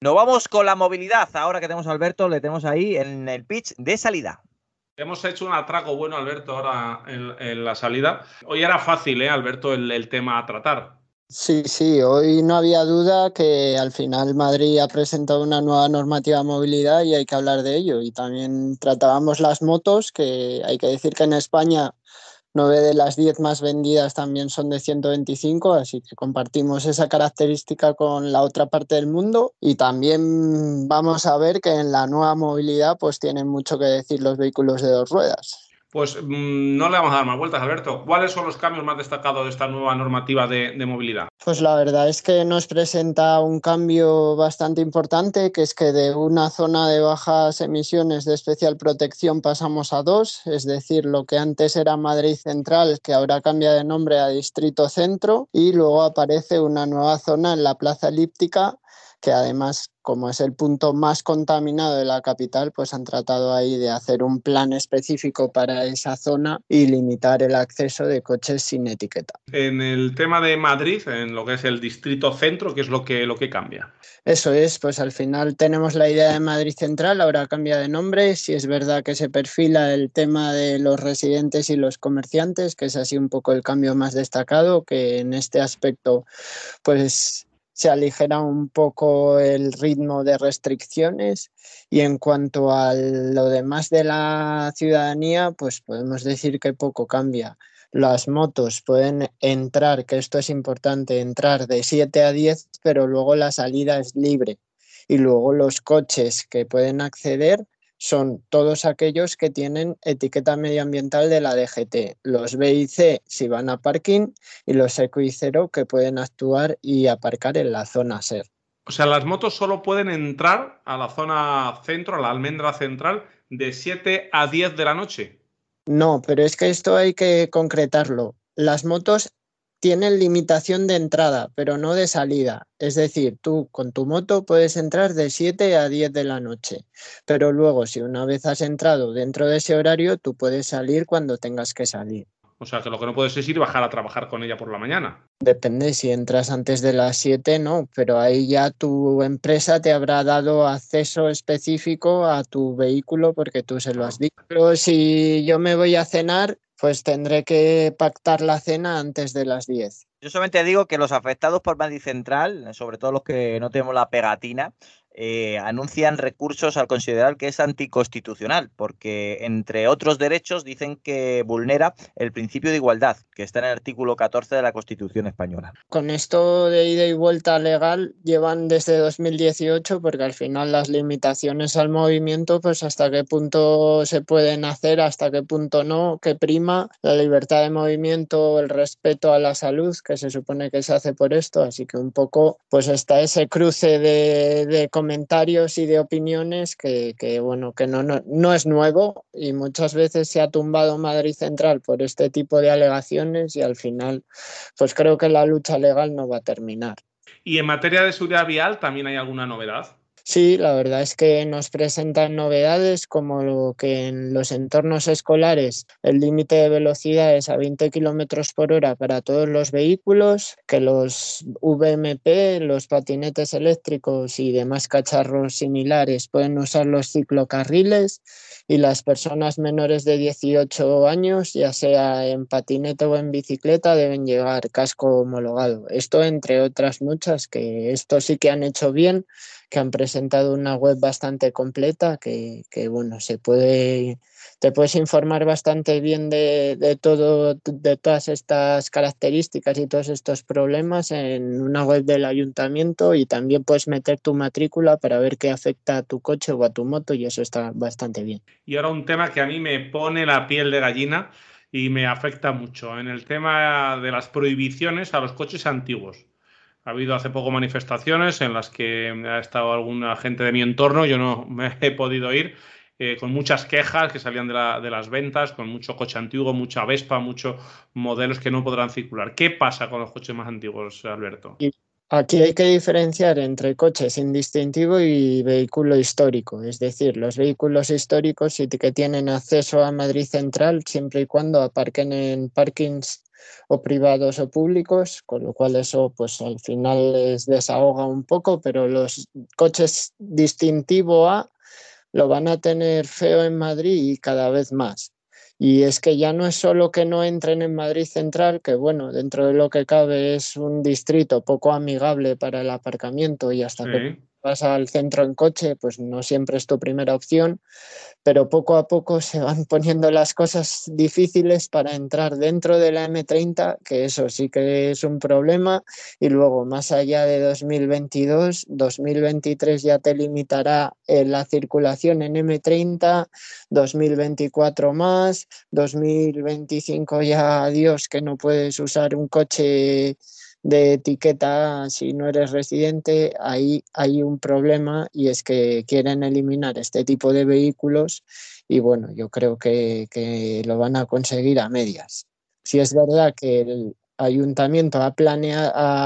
Nos vamos con la movilidad. Ahora que tenemos a Alberto, le tenemos ahí en el pitch de salida. Hemos hecho un atraco bueno, Alberto, ahora en, la salida. Hoy era fácil, ¿eh, Alberto, el, tema a tratar. Sí, sí, hoy no había duda que al final Madrid ha presentado una nueva normativa de movilidad y hay que hablar de ello. Y también tratábamos las motos, que hay que decir que en España 9 de las 10 más vendidas también son de 125, así que compartimos esa característica con la otra parte del mundo y también vamos a ver que en la nueva movilidad pues tienen mucho que decir los vehículos de dos ruedas. Pues mm, no le vamos a dar más vueltas, Alberto. ¿Cuáles son los cambios más destacados de esta nueva normativa de, movilidad? Pues la verdad es que nos presenta un cambio bastante importante, que es que de una zona de bajas emisiones de especial protección pasamos a dos, es decir, lo que antes era Madrid Central, que ahora cambia de nombre a Distrito Centro, y luego aparece una nueva zona en la Plaza Elíptica que además como es el punto más contaminado de la capital, pues han tratado ahí de hacer un plan específico para esa zona y limitar el acceso de coches sin etiqueta. En el tema de Madrid, en lo que es el distrito centro, ¿qué es lo que, lo que cambia? Eso es, pues al final tenemos la idea de Madrid Central, ahora cambia de nombre, si es verdad que se perfila el tema de los residentes y los comerciantes, que es así un poco el cambio más destacado, que en este aspecto pues se aligera un poco el ritmo de restricciones y en cuanto a lo demás de la ciudadanía, pues podemos decir que poco cambia. Las motos pueden entrar, que esto es importante, entrar de 7 a 10, pero luego la salida es libre. Y luego los coches que pueden acceder son todos aquellos que tienen etiqueta medioambiental de la DGT, los B y C si van a parking y los Eco y Cero que pueden actuar y aparcar en la zona SER. O sea, las motos solo pueden entrar a la zona centro, a la almendra central, de 7 a 10 de la noche. No, pero es que esto hay que concretarlo. Las motos tienen limitación de entrada, pero no de salida. Es decir, tú con tu moto puedes entrar de 7 a 10 de la noche, pero luego si una vez has entrado dentro de ese horario, tú puedes salir cuando tengas que salir. O sea, que lo que no puedes es ir bajar a trabajar con ella por la mañana. Depende, si entras antes de las 7, no, pero ahí ya tu empresa te habrá dado acceso específico a tu vehículo porque tú se lo has dicho. Pero si yo me voy a cenar, pues tendré que pactar la cena antes de las 10. Yo solamente digo que los afectados por Madrid Central, sobre todo los que no tenemos la pegatina, eh, anuncian recursos al considerar que es anticonstitucional, porque entre otros derechos dicen que vulnera el principio de igualdad, que está en el artículo 14 de la Constitución española. Con esto de ida y vuelta legal llevan desde 2018, porque al final las limitaciones al movimiento, pues hasta qué punto se pueden hacer, hasta qué punto no, que prima la libertad de movimiento, el respeto a la salud, que se supone que se hace por esto, así que un poco pues está ese cruce de, de comentarios y de opiniones que, bueno, que no, no, no, es nuevo y muchas veces se ha tumbado Madrid Central por este tipo de alegaciones y al final, pues creo que la lucha legal no va a terminar. ¿Y en materia de seguridad vial también hay alguna novedad? Sí, la verdad es que nos presentan novedades como lo que en los entornos escolares el límite de velocidad es a 20 kilómetros por hora para todos los vehículos, que los VMP, los patinetes eléctricos y demás cacharros similares pueden usar los ciclocarriles y las personas menores de 18 años, ya sea en patinete o en bicicleta, deben llevar casco homologado. Esto entre otras muchas, que esto sí que han hecho bien que han presentado una web bastante completa que, bueno, se puede, te puedes informar bastante bien de, todo, de todas estas características y todos estos problemas en una web del ayuntamiento y también puedes meter tu matrícula para ver qué afecta a tu coche o a tu moto y eso está bastante bien. Y ahora un tema que a mí me pone la piel de gallina y me afecta mucho en el tema de las prohibiciones a los coches antiguos. Ha habido hace poco manifestaciones en las que ha estado alguna gente de mi entorno, yo no me he podido ir, eh, con muchas quejas que salían de, de, las ventas, con mucho coche antiguo, mucha Vespa, muchos modelos que no podrán circular. ¿Qué pasa con los coches más antiguos, Alberto? Aquí hay que diferenciar entre coches sin distintivo y vehículo histórico. Es decir, los vehículos históricos que tienen acceso a Madrid Central siempre y cuando aparquen en parkings o privados o públicos, con lo cual eso pues al final les desahoga un poco, pero los coches distintivo A lo van a tener feo en Madrid y cada vez más. Y es que ya no es solo que no entren en Madrid Central, que bueno, dentro de lo que cabe es un distrito poco amigable para el aparcamiento y hasta que vas al centro en coche, pues no siempre es tu primera opción, pero poco a poco se van poniendo las cosas difíciles para entrar dentro de la M30, que eso sí que es un problema, y luego más allá de 2022, 2023 ya te limitará eh, la circulación en M30, 2024 más, 2025 ya adiós que no puedes usar un coche de etiqueta si no eres residente, ahí hay un problema y es que quieren eliminar este tipo de vehículos y bueno, yo creo que, que lo van a conseguir a medias. Si es verdad que el ayuntamiento ha,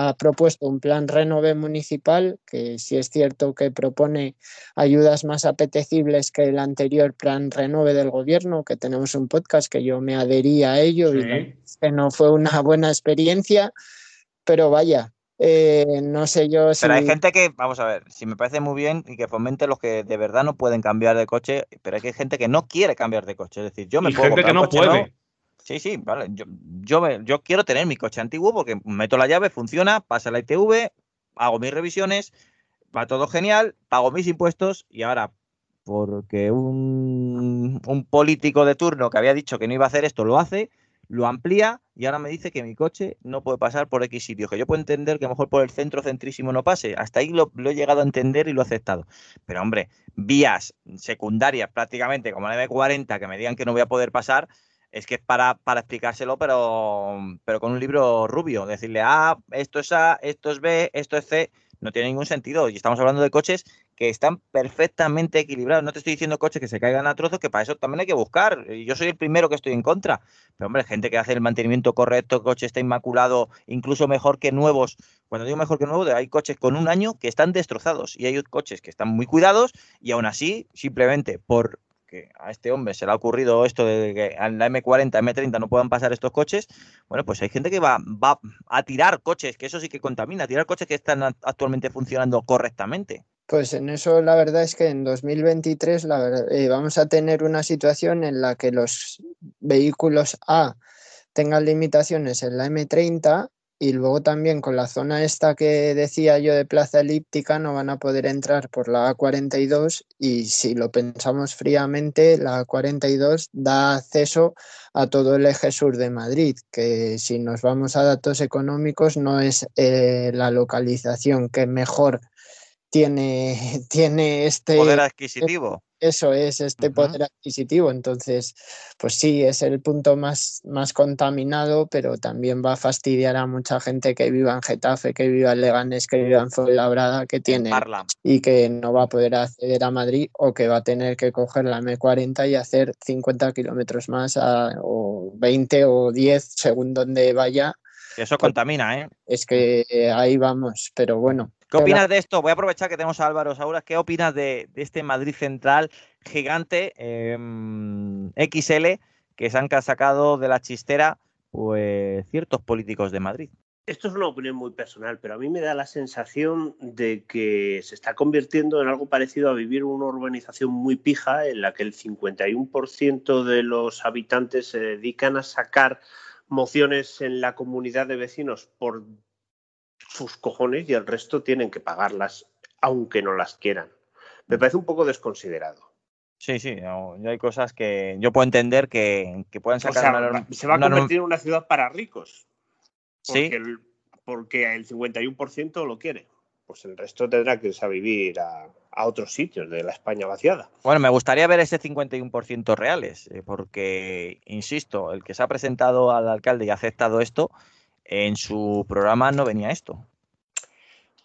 ha propuesto un plan renove municipal, que si es cierto que propone ayudas más apetecibles que el anterior plan renove del gobierno, que tenemos un podcast que yo me adhería a ello y que no fue una buena experiencia, pero vaya, eh, no sé yo si... Pero hay gente que, vamos a ver, si me parece muy bien y que fomente los que de verdad no pueden cambiar de coche, pero hay gente que no quiere cambiar de coche. Es decir, yo me y gente que no puede. Sí, sí, vale. Yo, yo, yo, quiero tener mi coche antiguo porque meto la llave, funciona, pasa la ITV, hago mis revisiones, va todo genial, pago mis impuestos y ahora, porque un, un político de turno que había dicho que no iba a hacer esto lo hace, lo amplía y ahora me dice que mi coche no puede pasar por X sitio, que yo puedo entender que a lo mejor por el centro centrísimo no pase, hasta ahí lo, he llegado a entender y lo he aceptado. Pero hombre, vías secundarias prácticamente como la M40 que me digan que no voy a poder pasar, es que es para, para explicárselo, pero, pero con un libro rubio, decirle, ah, esto es A, esto es B, esto es C, no tiene ningún sentido. Y estamos hablando de coches que están perfectamente equilibrados. No te estoy diciendo coches que se caigan a trozos, que para eso también hay que buscar. Yo soy el primero que estoy en contra. Pero, hombre, gente que hace el mantenimiento correcto, coche está inmaculado, incluso mejor que nuevos. Cuando digo mejor que nuevos, hay coches con un año que están destrozados y hay coches que están muy cuidados y aún así, simplemente por a este hombre se le ha ocurrido esto de que en la M40, M30 no puedan pasar estos coches, bueno, pues hay gente que va, va a tirar coches, que eso sí que contamina, a tirar coches que están actualmente funcionando correctamente. Pues en eso la verdad es que en 2023 la eh, vamos a tener una situación en la que los vehículos A tengan limitaciones en la M30 y luego también con la zona esta que decía yo de plaza elíptica no van a poder entrar por la A42 y si lo pensamos fríamente, la A42 da acceso a todo el eje sur de Madrid, que si nos vamos a datos económicos no es eh, la localización que mejor tiene, tiene este poder adquisitivo. Eso es este poder adquisitivo. Entonces, pues sí, es el punto más, más contaminado, pero también va a fastidiar a mucha gente que viva en Getafe, que viva en Leganés, que viva en Fuenlabrada, que tiene y que no va a poder acceder a Madrid o que va a tener que coger la M40 y hacer 50 kilómetros más o 20 o 10 según donde vaya. Eso contamina, ¿eh? Es que ahí vamos, pero bueno, ¿Qué opinas de esto? Voy a aprovechar que tenemos a Álvaro Sauras. ¿Qué opinas de, este Madrid Central gigante em, XL que se han sacado de la chistera pues, ciertos políticos de Madrid? Esto es una opinión muy personal, pero a mí me da la sensación de que se está convirtiendo en algo parecido a vivir una urbanización muy pija en la que el 51% de los habitantes se dedican a sacar mociones en la comunidad de vecinos por sus cojones y el resto tienen que pagarlas, aunque no las quieran. Me parece un poco desconsiderado. Sí, sí, hay cosas que yo puedo entender que, que puedan sacar. se va a convertir en una ciudad para ricos. Porque, sí. el, porque el 51% lo quiere. Pues el resto tendrá que irse a vivir a, a, otros sitios de la España vaciada. Bueno, me gustaría ver ese 51% reales, eh, porque, insisto, el que se ha presentado al alcalde y ha aceptado esto, en su programa no venía esto.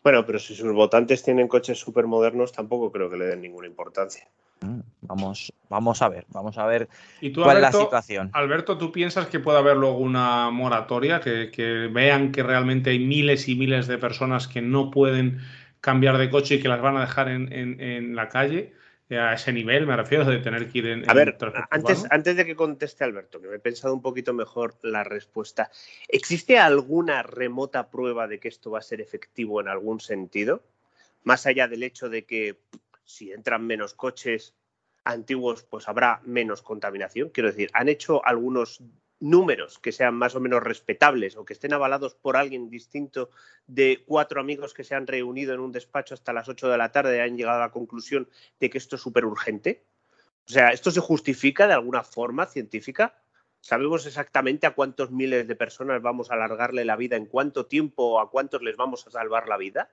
Bueno, pero si sus votantes tienen coches súper modernos, tampoco creo que le den ninguna importancia. Mm, vamos, vamos a ver, vamos a ver ¿Y tú, cuál es la situación. Alberto, ¿tú piensas que puede haber luego una moratoria? Que, que vean que realmente hay miles y miles de personas que no pueden cambiar de coche y que las van a dejar en, en- en la calle. Eh, A ese nivel, me refiero, de tener que ir en. A en ver, antes, urbano. antes de que conteste Alberto, que me he pensado un poquito mejor la respuesta, ¿existe alguna remota prueba de que esto va a ser efectivo en algún sentido? Más allá del hecho de que si entran menos coches antiguos, pues habrá menos contaminación. Quiero decir, ¿han hecho algunos números que sean más o menos respetables o que estén avalados por alguien distinto de cuatro amigos que se han reunido en un despacho hasta las 8 de la tarde y han llegado a la conclusión de que esto es súper urgente? O sea, ¿esto se justifica de alguna forma científica? ¿Sabemos exactamente a cuántos miles de personas vamos a alargarle la vida, en cuánto tiempo o a cuántos les vamos a salvar la vida?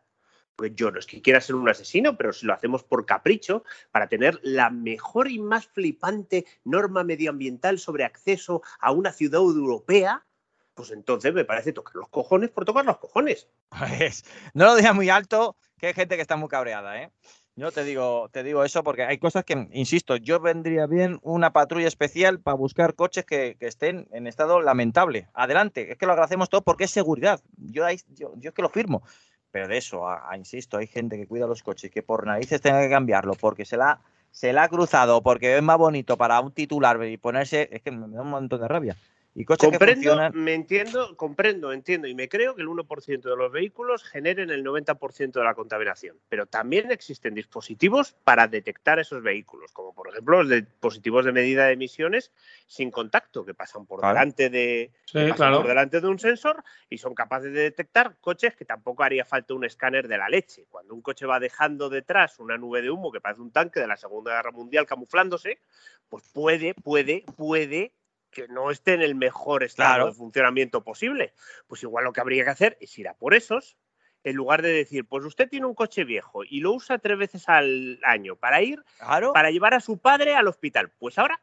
Pues yo no es que quiera ser un asesino, pero si lo hacemos por capricho, para tener la mejor y más flipante norma medioambiental sobre acceso a una ciudad europea, pues entonces me parece tocar los cojones por tocar los cojones. Pues, no lo digas muy alto, que hay gente que está muy cabreada, ¿eh? Yo te digo, te digo eso porque hay cosas que, insisto, yo vendría bien una patrulla especial para buscar coches que, estén en estado lamentable. Adelante, es que lo agradecemos todo porque es seguridad. Yo, yo, yo es que lo firmo. Pero de eso, a- insisto, hay gente que cuida los coches que por narices tenga que cambiarlo porque se la, se la ha cruzado, porque es más bonito para un titular y ponerse, es que me da un montón de rabia. Y coches que Comprendo, funcionan. me entiendo, comprendo, entiendo y me creo que el 1% de los vehículos generen el 90% de la contaminación. Pero también existen dispositivos para detectar esos vehículos, como por ejemplo los dispositivos de medida de emisiones sin contacto, que pasan por Claro. delante de, Sí, que pasan claro. por delante de un sensor y son capaces de detectar coches que tampoco haría falta un escáner de la leche. Cuando un coche va dejando detrás una nube de humo que parece un tanque de la Segunda Guerra Mundial camuflándose, pues puede, puede, puede que no esté en el mejor estado Claro. de funcionamiento posible. Pues igual lo que habría que hacer es ir a por esos, en lugar de decir, pues usted tiene un coche viejo y lo usa tres veces al año para ir, Claro. para llevar a su padre al hospital. Pues ahora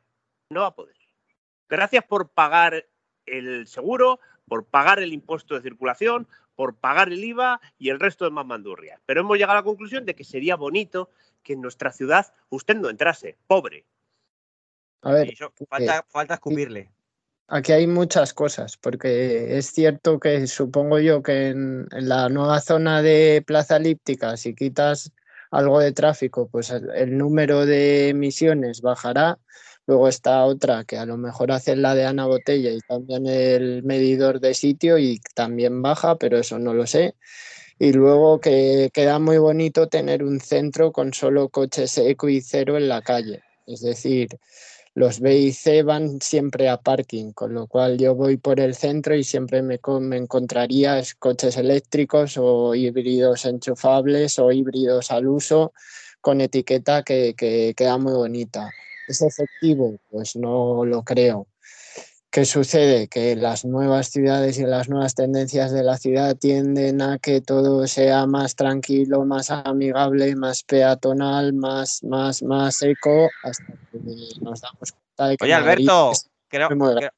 no va a poder. Gracias por pagar el seguro, por pagar el impuesto de circulación, por pagar el IVA y el resto de más mandurrias. Pero hemos llegado a la conclusión de que sería bonito que en nuestra ciudad usted no entrase, pobre. A ver, eso, falta, falta escupirle. Aquí hay muchas cosas, porque es cierto que supongo yo que en, en la nueva zona de Plaza Elíptica, si quitas algo de tráfico, pues el, el número de emisiones bajará. Luego está otra que a lo mejor hacen la de Ana Botella y cambian el medidor de sitio y también baja, pero eso no lo sé. Y luego que queda muy bonito tener un centro con solo coches eco y cero en la calle. Es decir, los B y C van siempre a parking, con lo cual yo voy por el centro y siempre me, me encontraría es- coches eléctricos o híbridos enchufables o híbridos al uso con etiqueta que, que queda muy bonita. ¿Es efectivo? Pues no lo creo. ¿Qué sucede? Que las nuevas ciudades y las nuevas tendencias de la ciudad tienden a que todo sea más tranquilo, más amigable, más peatonal, más, más, más eco, hasta que nos damos cuenta de que Oye, Alberto, es creo, creo,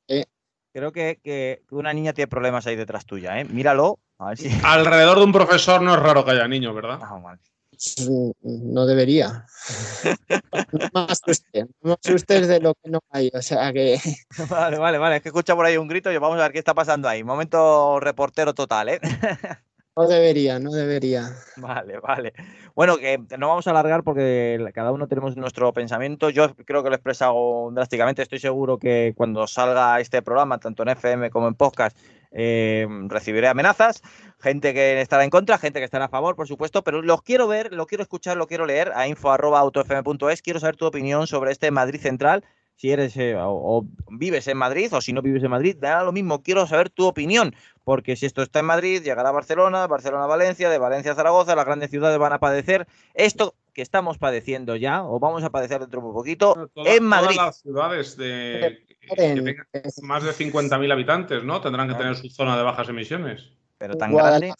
creo que, que- que una niña tiene problemas ahí detrás tuya, ¿eh? Míralo. A ver si. Alrededor de un profesor no es raro que haya niños, ¿verdad? Ah, vale. No debería. No me asustes, no me asustes de lo que no hay. O sea que Vale, vale, vale. Es que escucha por ahí un grito y vamos a ver qué está pasando ahí. Momento reportero total, ¿eh? no debería, no debería. Vale, vale. Bueno, que no vamos a alargar porque cada uno tenemos nuestro pensamiento. Yo creo que lo he expresado drásticamente. Estoy seguro que cuando salga este programa, tanto en FM como en podcast, eh, recibiré amenazas. Gente que estará en contra, gente que estará a favor, por supuesto, pero los quiero ver, lo quiero escuchar, lo quiero leer a info.autofm.es. Quiero saber tu opinión sobre este Madrid Central. Si eres eh, o, vives en Madrid o si no vives en Madrid, da lo mismo. Quiero saber tu opinión porque si esto está en Madrid, llegará a Barcelona, Barcelona a Valencia, de Valencia a Zaragoza, las grandes ciudades van a padecer esto que estamos padeciendo ya, o vamos a padecer dentro de un poquito, Toda- en Madrid. Todas las ciudades de, que En- tengan más de 50.000 habitantes, ¿no? Tendrán que tener su zona de bajas emisiones. Pero tan grande.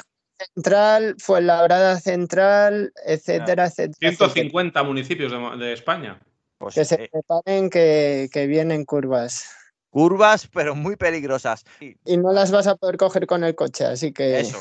Central, Fuenlabrada Central, etcétera, etcétera. etcétera. 150 municipios de, de España. Pues, Que se eh, preparen que, que vienen curvas. curvas, pero muy peligrosas. Y Y no las vas a poder coger con el coche, así que Eso,